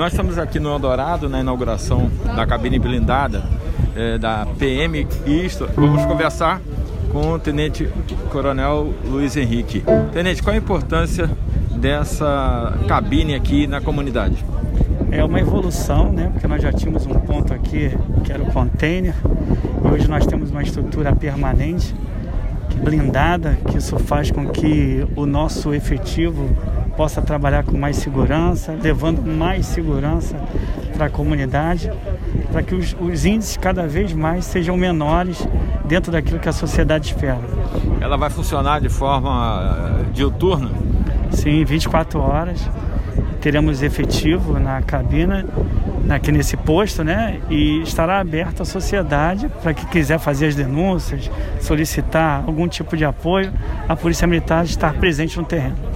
Nós estamos aqui no Eldorado, na inauguração da cabine blindada é, da PM Isto. Vamos conversar com o Tenente Coronel Luiz Henrique. Tenente, qual a importância dessa cabine aqui na comunidade? É uma evolução, né? Porque nós já tínhamos um ponto aqui que era o container e hoje nós temos uma estrutura permanente blindada, que isso faz com que o nosso efetivo possa trabalhar com mais segurança, levando mais segurança para a comunidade, para que os, os, índices cada vez mais sejam menores dentro daquilo que a sociedade espera. Ela vai funcionar de forma eh, diuturna? Sim, 24 horas. Teremos efetivo na cabina aqui nesse posto, né? E estará aberto à sociedade para quem quiser fazer as denúncias, solicitar algum tipo de apoio, a Polícia Militar estar presente no terreno.